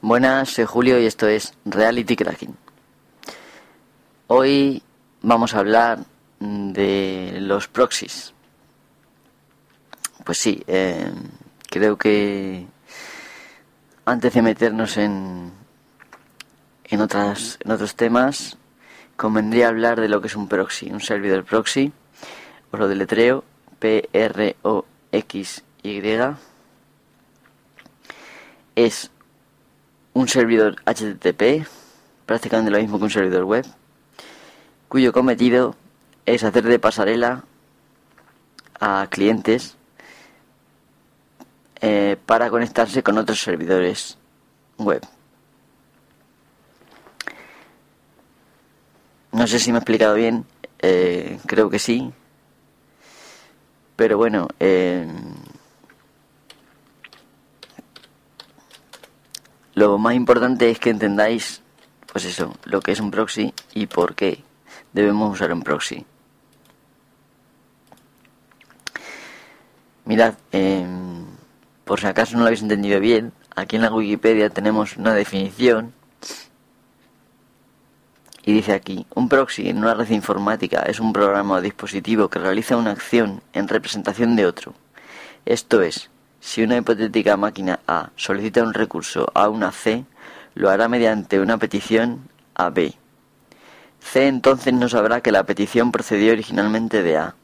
Buenas, soy Julio y esto es Reality Cracking. Hoy vamos a hablar de los proxies. Pues sí, eh, creo que antes de meternos en, en, otras, en otros temas, convendría hablar de lo que es un proxy, un servidor proxy, os lo deletreo, P-R-O-X-Y. Es un servidor HTTP, prácticamente lo mismo que un servidor web, cuyo cometido es hacer de pasarela a clientes eh, para conectarse con otros servidores web. No sé si me he explicado bien, eh, creo que sí, pero bueno, eh, Lo más importante es que entendáis, pues eso, lo que es un proxy y por qué debemos usar un proxy. Mirad, em, por si acaso no lo habéis entendido bien, aquí en la Wikipedia tenemos una definición y dice aquí, un proxy en una red informática es un programa o dispositivo que realiza una acción en representación de otro. Esto es, si una hipotética máquina A solicita un recurso a una C, lo hará mediante una petición a B. C entonces no sabrá que la petición procedió originalmente de A.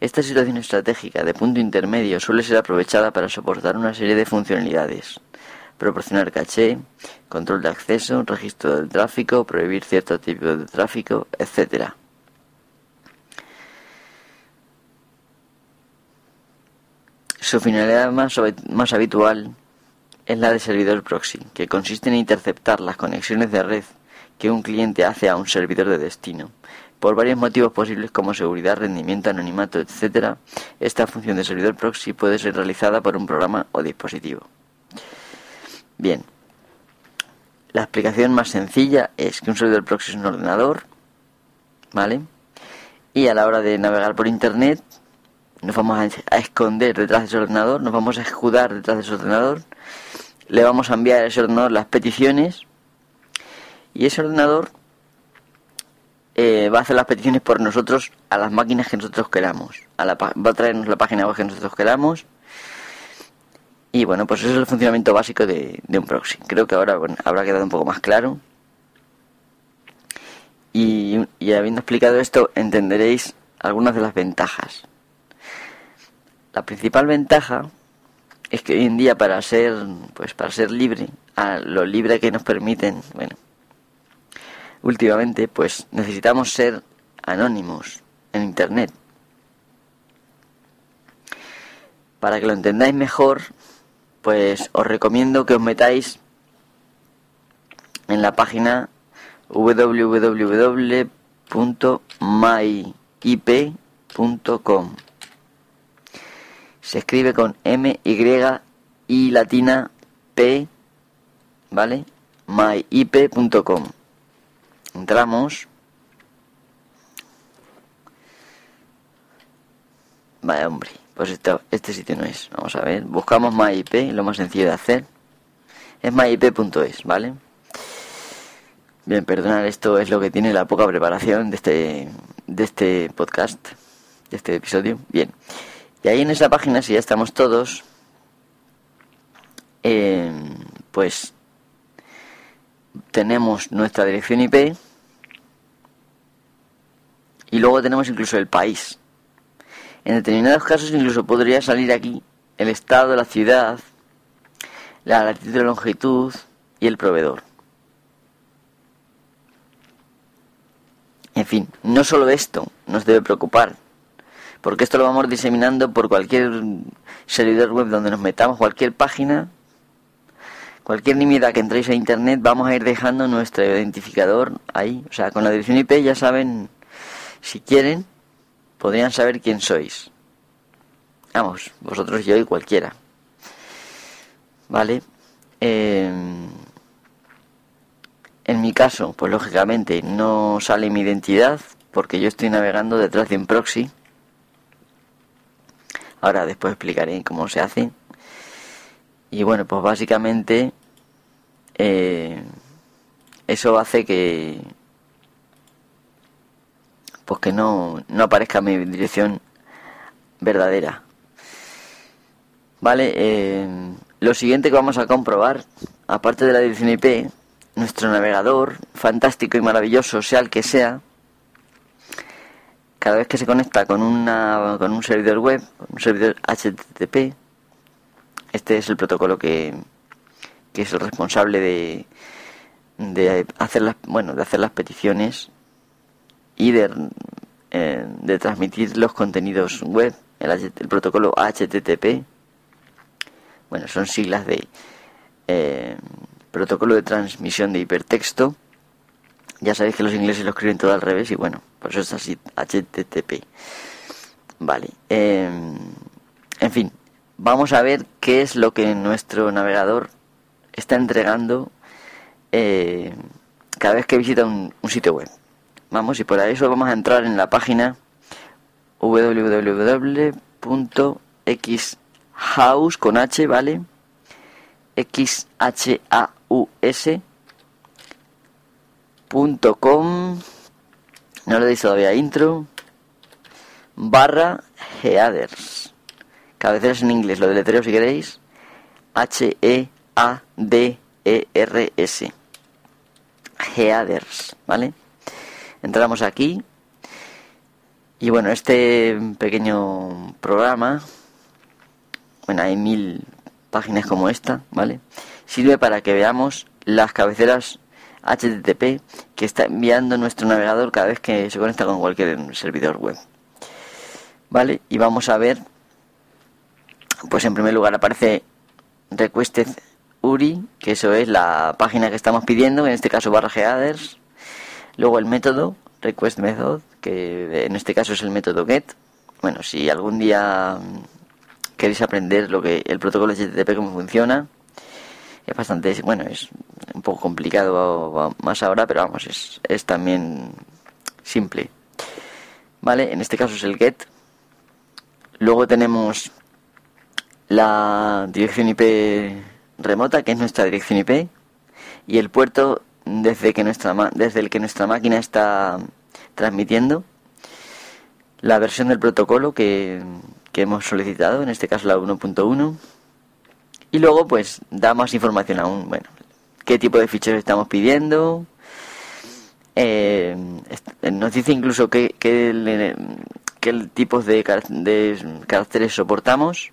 Esta situación estratégica de punto intermedio suele ser aprovechada para soportar una serie de funcionalidades. Proporcionar caché, control de acceso, registro del tráfico, prohibir cierto tipo de tráfico, etc. Su finalidad más, habitual es la de servidor proxy, que consiste en interceptar las conexiones de red que un cliente hace a un servidor de destino. Por varios motivos posibles como seguridad, rendimiento, anonimato, etc., esta función de servidor proxy puede ser realizada por un programa o dispositivo. Bien, la explicación más sencilla es que un servidor proxy es un ordenador, ¿vale? Y a la hora de navegar por Internet nos vamos a, esconder detrás de ese ordenador, nos vamos a escudar detrás de ese ordenador, le vamos a enviar a ese ordenador las peticiones y ese ordenador eh, va a hacer las peticiones por nosotros a las máquinas que nosotros queramos, a la, va a traernos la página web que nosotros queramos y bueno, pues eso es el funcionamiento básico de, un proxy. Creo que ahora habrá quedado un poco más claro. Y, y habiendo explicado esto, entenderéis algunas de las ventajas. La principal ventaja es que hoy en día para ser, pues para ser libre, a lo libre que nos permiten, bueno, últimamente, pues necesitamos ser anónimos en internet. Para que lo entendáis mejor, pues os recomiendo que os metáis en la página www.myip.com se escribe con M, Y, I latina, P, ¿vale? myip.com. Entramos. Vaya hombre, pues este, este sitio no es. Vamos a ver, buscamos MyIP, lo más sencillo de hacer. Es myip.es, ¿vale? Bien, perdonad, esto es lo que tiene la poca preparación de este, de este podcast, de este episodio. Bien. Y ahí en esa página, si ya estamos todos, eh, pues tenemos nuestra dirección IP y luego tenemos incluso el país. En determinados casos incluso podría salir aquí el estado, la ciudad, la latitud y longitud y el proveedor. En fin, no solo esto nos debe preocupar, porque esto lo vamos diseminando por cualquier servidor web donde nos metamos, cualquier página, cualquier nimiedad que entréis a internet, vamos a ir dejando nuestro identificador ahí. O sea, con la dirección IP ya saben, si quieren, podrían saber quién sois. Vamos, vosotros, yo y cualquiera. ¿Vale? en mi caso, pues lógicamente no sale mi identidad porque yo estoy navegando detrás de un proxy Ahora después explicaré cómo se hace. Y bueno, pues básicamente eh, eso hace que pues que no, no aparezca mi dirección verdadera. Vale, eh, lo siguiente que vamos a comprobar, aparte de la dirección IP, nuestro navegador, fantástico y maravilloso, sea el que sea, cada vez que se conecta con, una, con un servidor web, un servidor HTTP, este es el protocolo que, que es el responsable de, de hacer las bueno de hacer las peticiones y de, eh, de transmitir los contenidos web el, protocolo HTTP bueno son siglas de eh, protocolo de transmisión de hipertexto ya sabéis que los ingleses lo escriben todo al revés y bueno pues eso es así HTTP vale eh, en fin vamos a ver qué es lo que nuestro navegador está entregando eh, cada vez que visita un, sitio web. Vamos, y por eso vamos a entrar en la página www.xhouse con H, ¿vale? X-H-A-U-S.com no le deis todavía intro. Barra headers cabeceras en inglés lo deletreo si queréis. H E A D E R S headers, ¿vale? Entramos aquí. Y bueno, este pequeño programa, bueno, hay mil páginas como esta, ¿vale? Sirve para que veamos las cabeceras HTTP que está enviando nuestro navegador cada vez que se conecta con cualquier servidor web. ¿Vale? Y vamos a ver, pues en primer lugar aparece requested URI, que eso es la página que estamos pidiendo, en este caso barra headers. Luego el método, request method, que en este caso es el método get. Bueno, si algún día mm, queréis aprender lo que el protocolo HTTP cómo funciona, es bastante, bueno, es un poco complicado más ahora, pero vamos, es, es también simple. Vale, en este caso es el get. Luego tenemos la dirección IP remota, que es nuestra dirección IP, y el puerto desde, que nuestra, desde el que nuestra máquina está transmitiendo, la versión del protocolo que, que hemos solicitado, en este caso la 1.1, y luego pues da más información aún, bueno, qué tipo de ficheros estamos pidiendo, eh, nos dice incluso qué, qué, qué tipos de, de caracteres soportamos,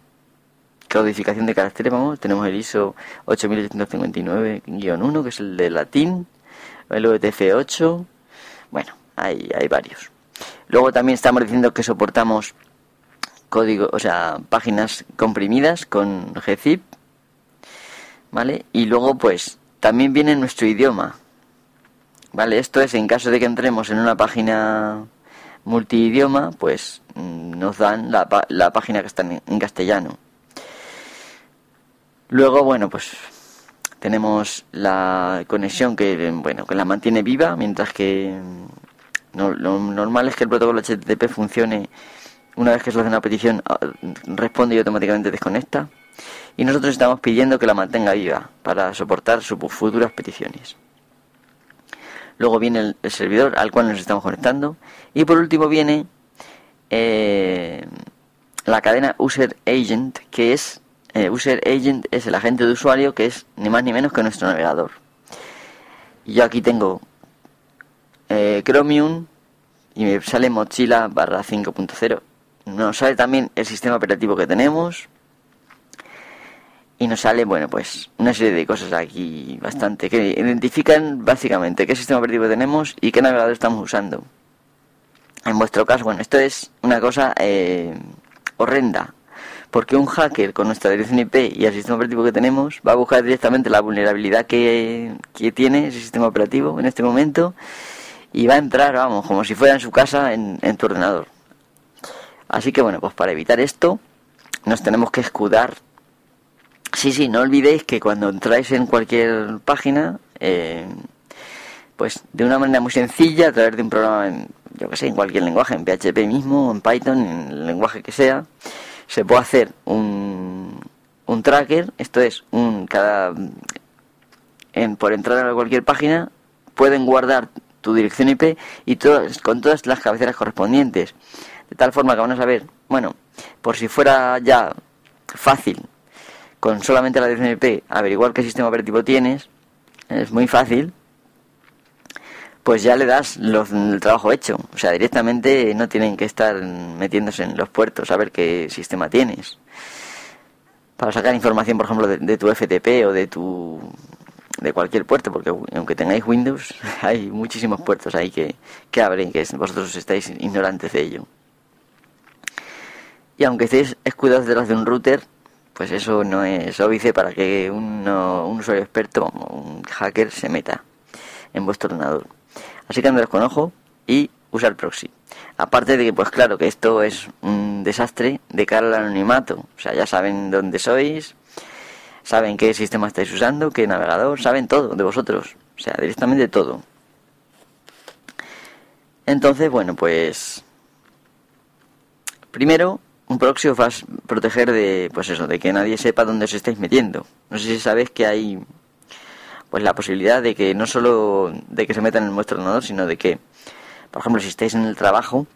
codificación de caracteres, vamos, tenemos el ISO 8859-1, que es el de latín, el UTF-8, bueno, hay, hay varios. Luego también estamos diciendo que soportamos código, o sea, páginas comprimidas con gzip, ¿vale? Y luego, pues, también viene nuestro idioma, ¿vale? Esto es en caso de que entremos en una página multidioma, pues mm, nos dan la, la página que está en castellano. Luego, bueno, pues tenemos la conexión que, bueno, que la mantiene viva, mientras que mm, lo normal es que el protocolo HTTP funcione una vez que se hace una petición, ah, responde y automáticamente desconecta. Y nosotros estamos pidiendo que la mantenga viva para soportar sus futuras peticiones. Luego viene el, servidor al cual nos estamos conectando. Y por último viene eh, la cadena User Agent, que es eh, user Agent es el agente de usuario que es ni más ni menos que nuestro navegador. Yo aquí tengo eh, Chromium y me sale Mozilla barra 5.0. Nos sale también el sistema operativo que tenemos. Y nos sale, bueno, pues una serie de cosas aquí bastante que identifican básicamente qué sistema operativo tenemos y qué navegador estamos usando. En vuestro caso, bueno, esto es una cosa eh, horrenda porque un hacker con nuestra dirección IP y el sistema operativo que tenemos va a buscar directamente la vulnerabilidad que, tiene ese sistema operativo en este momento y va a entrar, vamos, como si fuera en su casa en, tu ordenador. Así que bueno, pues para evitar esto nos tenemos que escudar. Sí, sí, no olvidéis que cuando entráis en cualquier página, eh, pues de una manera muy sencilla, a través de un programa, en, yo que sé, en cualquier lenguaje, en PHP mismo, en Python, en el lenguaje que sea, se puede hacer un, un tracker, esto es, un cada en, por entrar a cualquier página, pueden guardar tu dirección IP y todas, con todas las cabeceras correspondientes. De tal forma que van a saber, bueno, por si fuera ya fácil, con solamente la dirección IP, averiguar qué sistema operativo tienes, es muy fácil, pues ya le das el trabajo hecho. O sea, directamente no tienen que estar metiéndose en los puertos a ver qué sistema tienes. Para sacar información, por ejemplo, de, tu FTP o de tu de cualquier puerto, porque aunque tengáis Windows, hay muchísimos puertos ahí que, que abren, que vosotros estáis ignorantes de ello. Y aunque estéis escudados detrás de un router, pues eso no es óbice para que un usuario experto un hacker se meta en vuestro ordenador. Así que andad con ojo y usar proxy. Aparte de que, pues claro, que esto es un desastre de cara al anonimato. O sea, ya saben dónde sois, saben qué sistema estáis usando, qué navegador, saben todo de vosotros. O sea, directamente todo. Entonces, bueno, pues... Primero, un proxy os va a proteger de, pues eso, de que nadie sepa dónde os estáis metiendo. No sé si sabéis que hay pues la posibilidad de que no solo de que se metan en vuestro ordenador, sino de que, por ejemplo, si estáis en el trabajo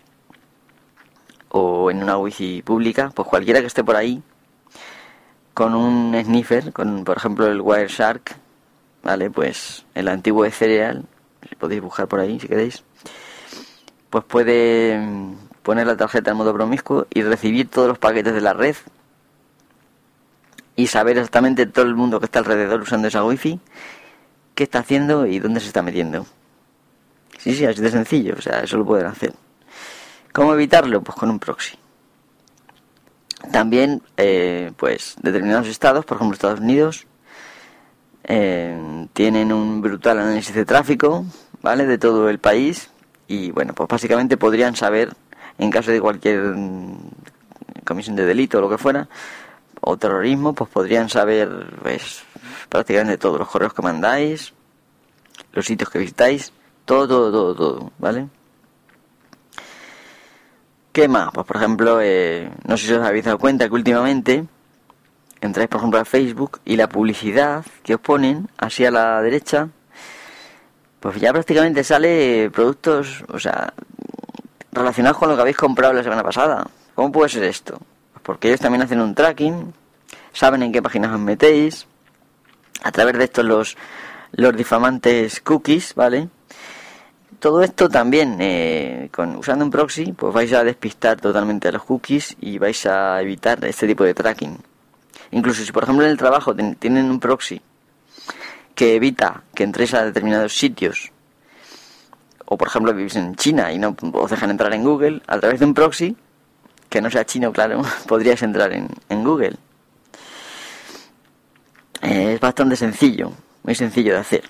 o en una wifi pública, pues cualquiera que esté por ahí con un sniffer, con por ejemplo el Wireshark, ¿vale? Pues el antiguo de Cereal, podéis buscar por ahí si queréis, pues puede poner la tarjeta en modo promiscuo y recibir todos los paquetes de la red y saber exactamente todo el mundo que está alrededor usando esa wifi qué está haciendo y dónde se está metiendo. Sí, sí, así de sencillo, o sea, eso lo pueden hacer. ¿Cómo evitarlo? Pues con un proxy. También, eh, pues, determinados estados, por ejemplo Estados Unidos, eh, tienen un brutal análisis de tráfico, ¿vale? De todo el país y, bueno, pues básicamente podrían saber, en caso de cualquier mm, comisión de delito o lo que fuera, o terrorismo, pues podrían saber, pues, prácticamente todos los correos que mandáis, los sitios que visitáis, todo, todo, todo, todo, ¿vale? ¿Qué más? Pues por ejemplo, eh, no sé si os habéis dado cuenta que últimamente entráis por ejemplo a Facebook y la publicidad que os ponen así a la derecha, pues ya prácticamente sale productos, o sea, relacionados con lo que habéis comprado la semana pasada. ¿Cómo puede ser esto? Pues porque ellos también hacen un tracking, saben en qué páginas os metéis, a través de estos los, los difamantes cookies, ¿vale? Todo esto también, eh, con, usando un proxy, pues vais a despistar totalmente a los cookies y vais a evitar este tipo de tracking. Incluso si por ejemplo en el trabajo tienen un proxy que evita que entréis a determinados sitios, o por ejemplo vivís en China y no os dejan entrar en Google, a través de un proxy, que no sea chino, claro, podríais entrar en, en Google. Eh, es bastante sencillo, muy sencillo de hacer.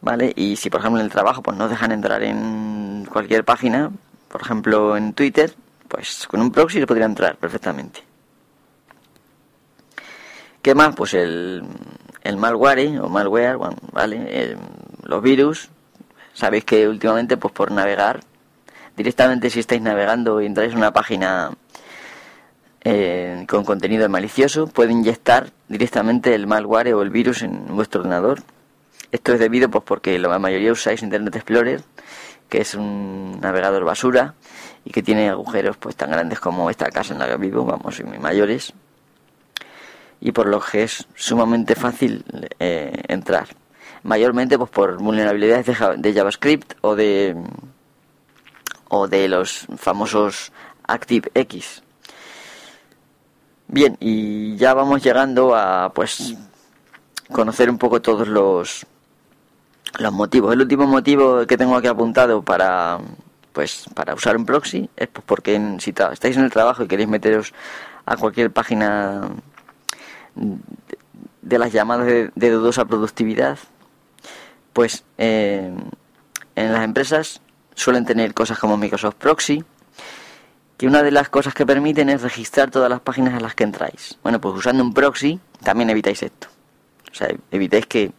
¿Vale? Y si por ejemplo en el trabajo pues no dejan entrar en cualquier página, por ejemplo en Twitter, pues con un proxy se podría entrar perfectamente. ¿Qué más? Pues el, el malware o malware, ¿vale? los virus. Sabéis que últimamente pues por navegar, directamente si estáis navegando y entráis en una página eh, con contenido malicioso puede inyectar directamente el malware o el virus en vuestro ordenador. Esto es debido pues porque la mayoría usáis Internet Explorer, que es un navegador basura y que tiene agujeros pues tan grandes como esta casa en la que vivo, vamos, y mayores. Y por lo que es sumamente fácil eh, entrar. Mayormente pues por vulnerabilidades de, de JavaScript o de o de los famosos ActiveX Bien, y ya vamos llegando a pues conocer un poco todos los los motivos. El último motivo que tengo aquí apuntado para pues para usar un proxy es pues porque si estáis en el trabajo y queréis meteros a cualquier página de las llamadas de, dudosa productividad, pues eh, en las empresas suelen tener cosas como Microsoft Proxy, que una de las cosas que permiten es registrar todas las páginas a las que entráis. Bueno, pues usando un proxy también evitáis esto. O sea, evitáis que,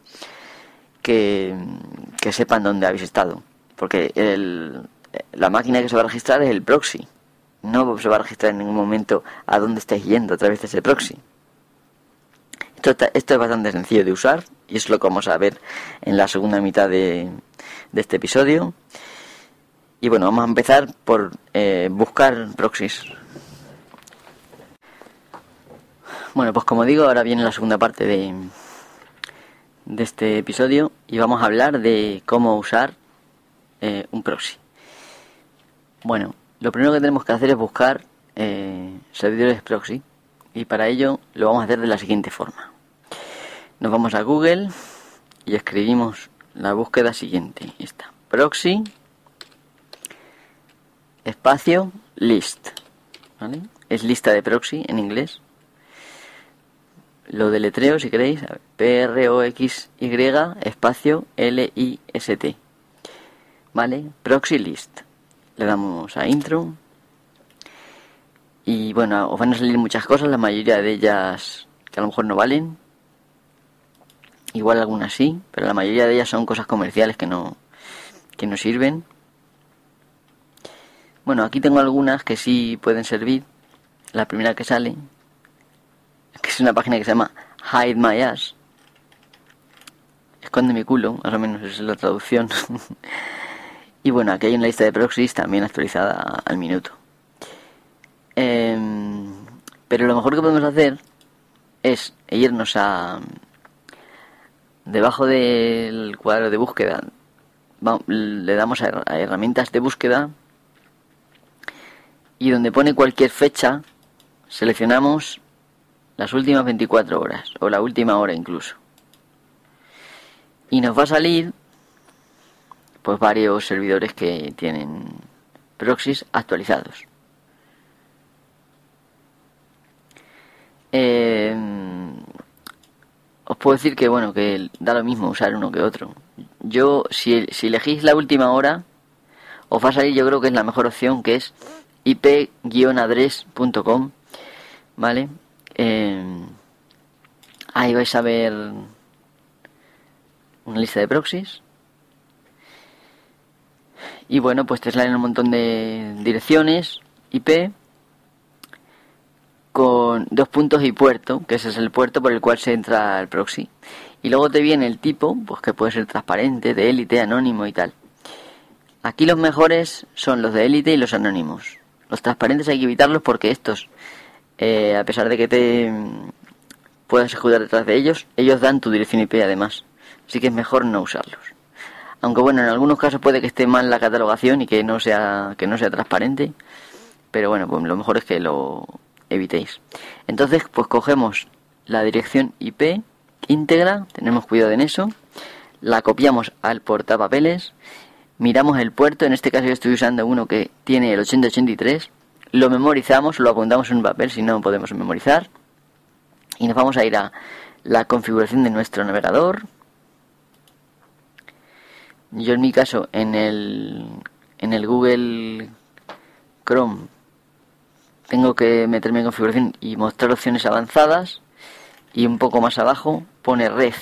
que, sepan dónde habéis estado. Porque el, la máquina que se va a registrar es el proxy. No se va a registrar en ningún momento a dónde estáis yendo a través de ese proxy. Esto, esto es bastante sencillo de usar y es lo que vamos a ver en la segunda mitad de, este episodio. Y bueno, vamos a empezar por eh, buscar proxies. Bueno, pues como digo, ahora viene la segunda parte de, este episodio y vamos a hablar de cómo usar eh, un proxy. Bueno, lo primero que tenemos que hacer es buscar eh, servidores proxy y para ello lo vamos a hacer de la siguiente forma. Nos vamos a Google y escribimos la búsqueda siguiente. Esta, proxy, espacio, list. Es lista de proxy en inglés lo deletreo si queréis, P-R-O-X-Y espacio L-I-S-T. ¿Vale? Proxy list. Le damos a intro. Y bueno, os van a salir muchas cosas, la mayoría de ellas que a lo mejor no valen. Igual algunas sí, pero la mayoría de ellas son cosas comerciales que no, que no sirven. Bueno, aquí tengo algunas que sí pueden servir. La primera que sale, que es una página que se llama Hide My Ass. Esconde mi culo, más o menos, es la traducción. y bueno, aquí hay una lista de proxies también actualizada al minuto. Em, pero lo mejor que podemos hacer es irnos a... Debajo del cuadro de búsqueda, le damos a herramientas de búsqueda y donde pone cualquier fecha, seleccionamos las últimas 24 horas o la última hora incluso. Y nos va a salir pues varios servidores que tienen proxies actualizados. Em, os puedo decir que bueno que da lo mismo usar uno que otro. Yo si, si elegís la última hora os va a salir yo creo que es la mejor opción que es ip-adres.com, ¿vale? Eh, ahí vais a ver una lista de proxies. Y bueno, pues te salen un montón de direcciones IP con dos puntos y puerto, que ese es el puerto por el cual se entra el proxy. Y luego te viene el tipo, pues que puede ser transparente, de élite, anónimo y tal. Aquí los mejores son los de élite y los anónimos. Los transparentes hay que evitarlos porque estos eh, a pesar de que te puedas ejecutar detrás de ellos, ellos dan tu dirección IP además. Así que es mejor no usarlos. Aunque bueno, en algunos casos puede que esté mal la catalogación y que no sea, que no sea transparente. Pero bueno, pues lo mejor es que lo evitéis. Entonces, pues cogemos la dirección IP íntegra, tenemos cuidado en eso. La copiamos al portapapeles. Miramos el puerto, en este caso yo estoy usando uno que tiene el 8083 lo memorizamos, lo apuntamos en un papel si no podemos memorizar y nos vamos a ir a la configuración de nuestro navegador. Yo en mi caso en el en el Google Chrome tengo que meterme en configuración y mostrar opciones avanzadas y un poco más abajo pone red.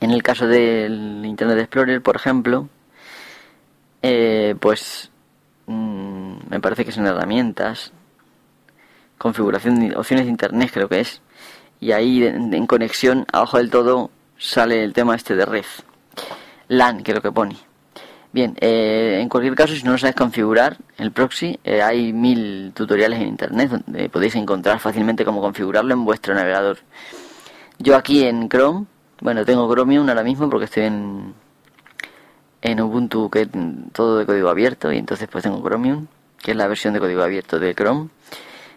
En el caso del Internet Explorer, por ejemplo, eh, pues Mm, me parece que son herramientas, configuración, opciones de internet creo que es, y ahí en, conexión, abajo del todo, sale el tema este de red. LAN, lo que pone. Bien, eh, en cualquier caso, si no lo sabes configurar el proxy, eh, hay mil tutoriales en internet donde podéis encontrar fácilmente cómo configurarlo en vuestro navegador. Yo aquí en Chrome, bueno, tengo Chromium ahora mismo porque estoy en, en Ubuntu que es todo de código abierto y entonces pues tengo Chromium que es la versión de código abierto de Chrome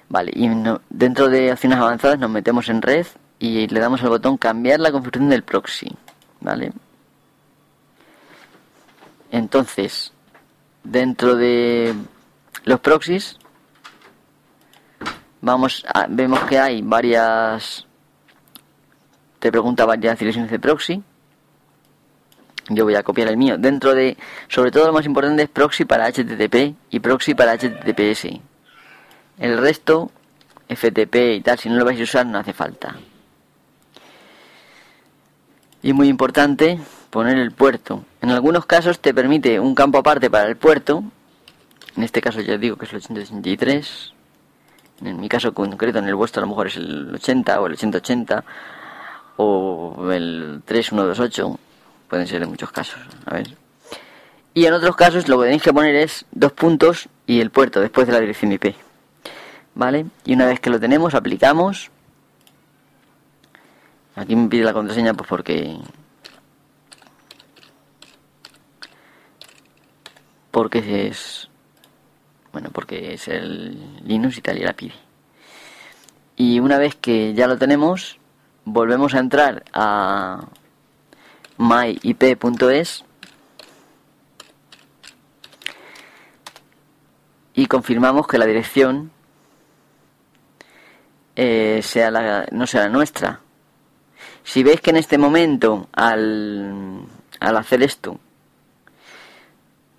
vale y dentro de acciones avanzadas nos metemos en red y le damos al botón cambiar la configuración del proxy vale entonces dentro de los proxies vamos a, vemos que hay varias te pregunta varias direcciones de proxy yo voy a copiar el mío. Dentro de, sobre todo lo más importante es proxy para HTTP y proxy para HTTPS. El resto, FTP y tal, si no lo vais a usar no hace falta. Y muy importante, poner el puerto. En algunos casos te permite un campo aparte para el puerto. En este caso ya digo que es el 883. En mi caso concreto, en el vuestro a lo mejor es el 80 o el 8080 o el 3128. Pueden ser en muchos casos. A ver. Y en otros casos lo que tenéis que poner es dos puntos y el puerto después de la dirección IP. ¿Vale? Y una vez que lo tenemos, aplicamos. Aquí me pide la contraseña pues porque porque es bueno porque es el Linux y tal y la pide. Y una vez que ya lo tenemos volvemos a entrar a myip.es y confirmamos que la dirección eh, sea la, no sea la nuestra. Si veis que en este momento al, al hacer esto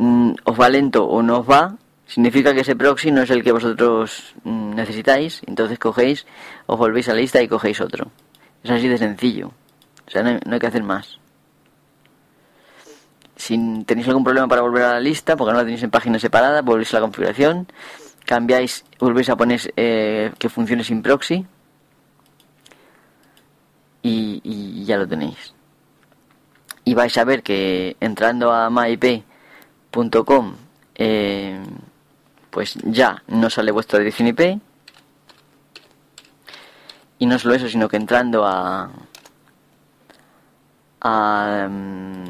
Mm, os va lento o no os va, significa que ese proxy no es el que vosotros mm, necesitáis, entonces cogéis, os volvéis a la lista y cogéis otro. Es así de sencillo. O sea, no hay, que hacer más. Si tenéis algún problema para volver a la lista, porque no la tenéis en página separada, volvéis a la configuración, cambiáis, volvéis a poner eh, que funcione sin proxy y, y, ya lo tenéis. Y vais a ver que entrando a MyIP .com. Eh, pues ya no sale vuestra dirección IP y no solo eso sino que entrando a a mm,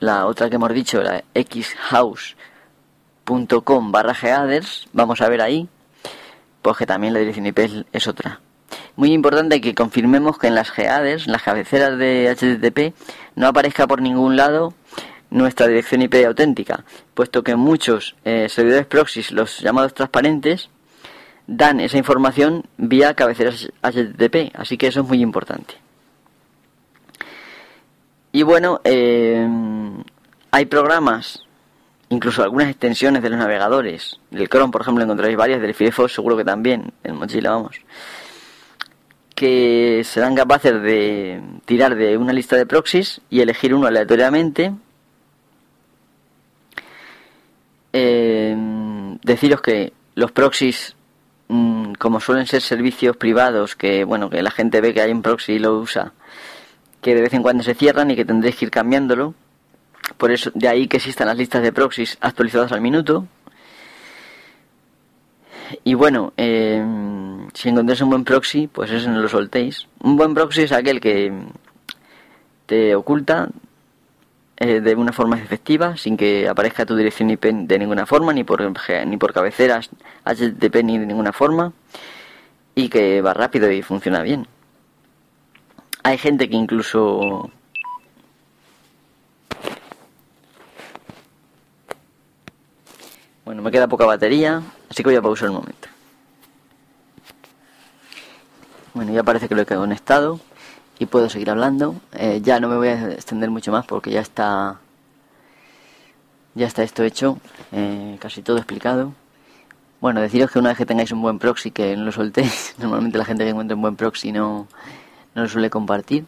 la otra que hemos dicho la xhouse.com barra geaders vamos a ver ahí pues que también la dirección IP es, otra. Muy importante que confirmemos que en las geaders las cabeceras de HTTP no aparezca por ningún lado nuestra dirección IP auténtica, puesto que muchos eh, servidores proxy, los llamados transparentes, dan esa información vía cabeceras HTTP, así que eso es muy importante. Y bueno, eh, hay programas, incluso algunas extensiones de los navegadores, del Chrome por ejemplo encontraréis varias, del Firefox seguro que también, en Mozilla vamos, que serán capaces de tirar de una lista de proxies y elegir uno aleatoriamente eh, deciros que los proxies, mm, como suelen ser servicios privados, que bueno, que la gente ve que hay un proxy y lo usa, que de vez en cuando se cierran y que tendréis que ir cambiándolo. Por eso, de ahí que existan las listas de proxies actualizadas al minuto. Y bueno, eh, si encontráis un buen proxy, pues eso no lo soltéis. Un buen proxy es aquel que te oculta eh, de una forma efectiva, sin que aparezca tu dirección IP de ninguna forma, ni por, ni por cabeceras HTTP ni de ninguna forma, y que va rápido y funciona bien. Hay gente que incluso Bueno, me queda poca batería, así que voy a pausar un momento. Bueno, ya parece que lo he conectado puedo seguir hablando. Eh, ya no me voy a extender mucho más porque ya está ya está esto hecho, eh, casi todo explicado. Bueno, deciros que una vez que tengáis un buen proxy que no lo soltéis, normalmente la gente que encuentra un buen proxy no, no lo suele compartir.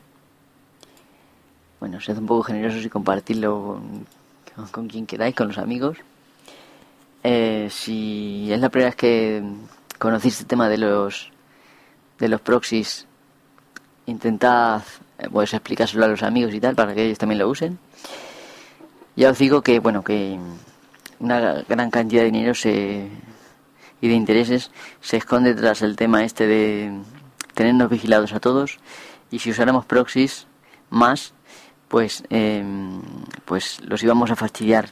Bueno, sed un poco generosos y compartirlo con, quien queráis, con los amigos. Eh, si es la primera vez que conocéis este tema de los de los proxies intentad eh, pues explicárselo a los amigos y tal para que ellos también lo usen. Ya os digo que bueno que una gran cantidad de dinero se, y de intereses se esconde tras el tema este de tenernos vigilados a todos y si usáramos proxies más pues em, pues los íbamos a fastidiar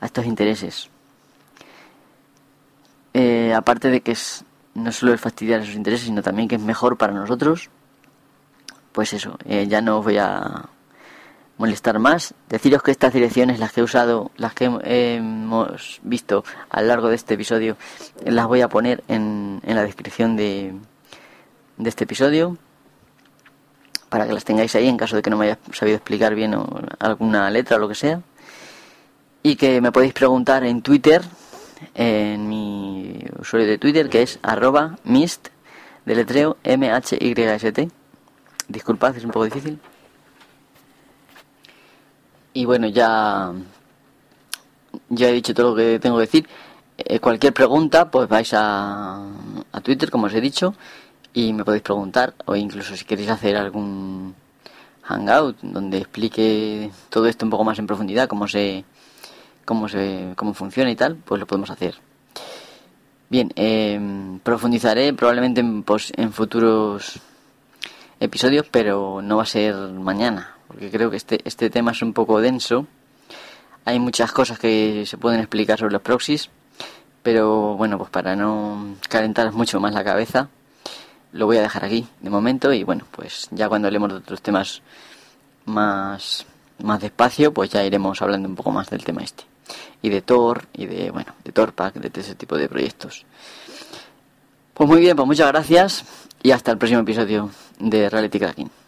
a estos intereses. Eh, aparte de que es, no solo es fastidiar esos intereses, sino también que es mejor para nosotros pues eso, eh, ya no os voy a molestar más. Deciros que estas direcciones, las que he usado, las que hemos visto a lo largo de este episodio, las voy a poner en, en la descripción de, de este episodio para que las tengáis ahí en caso de que no me haya sabido explicar bien o alguna letra o lo que sea. Y que me podéis preguntar en Twitter, en mi usuario de Twitter, que es arroba mist, deletreo M-H-Y-S-T. Disculpad, es un poco difícil. Y bueno, ya, ya he dicho todo lo que tengo que decir. Eh, cualquier pregunta, pues vais a, a Twitter, como os he dicho, y me podéis preguntar, o incluso si queréis hacer algún hangout donde explique todo esto un poco más en profundidad, cómo se, cómo se, cómo funciona y tal, pues lo podemos hacer. Bien, eh, profundizaré probablemente en, en futuros episodios, pero no va a ser mañana, porque creo que este, este tema es un poco denso. Hay muchas cosas que se pueden explicar sobre los proxies, pero bueno, pues para no calentar mucho más la cabeza, lo voy a dejar aquí de momento y bueno, pues ya cuando hablemos de otros temas más, más despacio, pues ya iremos hablando un poco más del tema este. Y de Tor, y de, bueno, de Torpack, de ese tipo de proyectos. Pues muy bien, pues muchas gracias y hasta el próximo episodio de Reality Cracking.